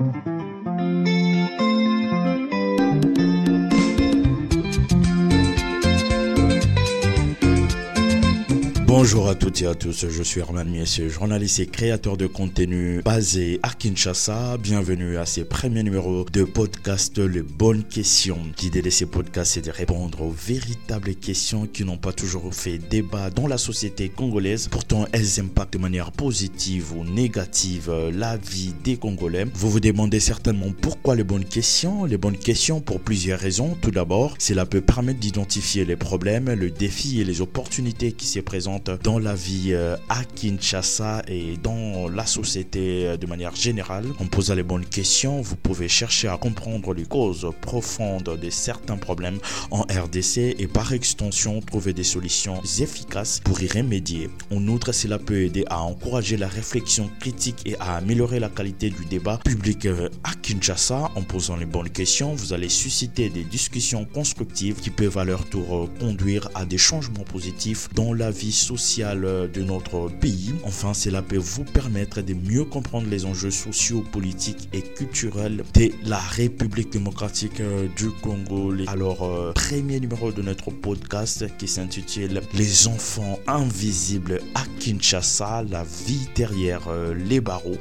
Mm-hmm. Bonjour à toutes et à tous, je suis Herman Miessier, journaliste et créateur de contenu basé à Kinshasa. Bienvenue à ces premiers numéros de podcast Les Bonnes Questions. L'idée de ces podcasts est de répondre aux véritables questions qui n'ont pas toujours fait débat dans la société congolaise. Pourtant, elles impactent de manière positive ou négative la vie des Congolais. Vous vous demandez certainement pourquoi les bonnes questions? Les bonnes questions pour plusieurs raisons. Tout d'abord, cela peut permettre d'identifier les problèmes, le défi et les opportunités qui se présentent dans la vie euh, à Kinshasa et dans la société euh, de manière générale. En posant les bonnes questions, vous pouvez chercher à comprendre les causes profondes de certains problèmes en RDC et par extension trouver des solutions efficaces pour y remédier. En outre, cela peut aider à encourager la réflexion critique et à améliorer la qualité du débat public euh, à Kinshasa. En posant les bonnes questions, vous allez susciter des discussions constructives qui peuvent à leur tour conduire à des changements positifs dans la vie de notre pays. Enfin, cela peut vous permettre de mieux comprendre les enjeux sociaux, politiques et culturels de la République démocratique du Congo. Alors, euh, premier numéro de notre podcast qui s'intitule Les enfants invisibles à Kinshasa, la vie derrière euh, les barreaux.